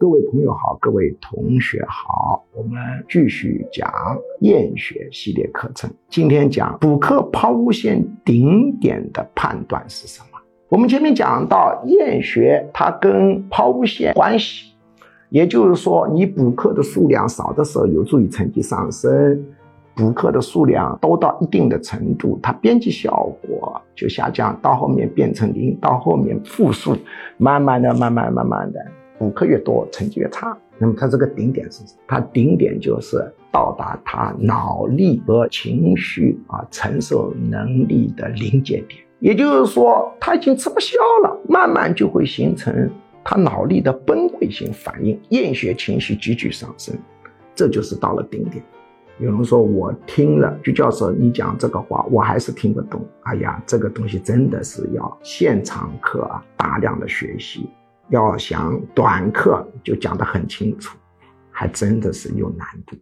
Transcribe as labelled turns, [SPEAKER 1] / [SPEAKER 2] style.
[SPEAKER 1] 各位朋友好，各位同学好，我们继续讲厌学系列课程。今天讲补课抛物线顶点的判断是什么？我们前面讲到厌学，它跟抛物线关系，也就是说，你补课的数量少的时候，有助于成绩上升；补课的数量多到一定的程度，它边际效果就下降，到后面变成零，到后面负数，慢慢的、慢慢、慢慢的。补课越多，成绩越差。那么他这个顶点是什么？他顶点就是到达他脑力和情绪啊承受能力的临界点。也就是说，他已经吃不消了，慢慢就会形成他脑力的崩溃性反应，厌学情绪急剧上升，这就是到了顶点。有人说我听了鞠教授你讲这个话，我还是听不懂。哎呀，这个东西真的是要现场课啊，大量的学习。要想短课就讲得很清楚，还真的是有难度。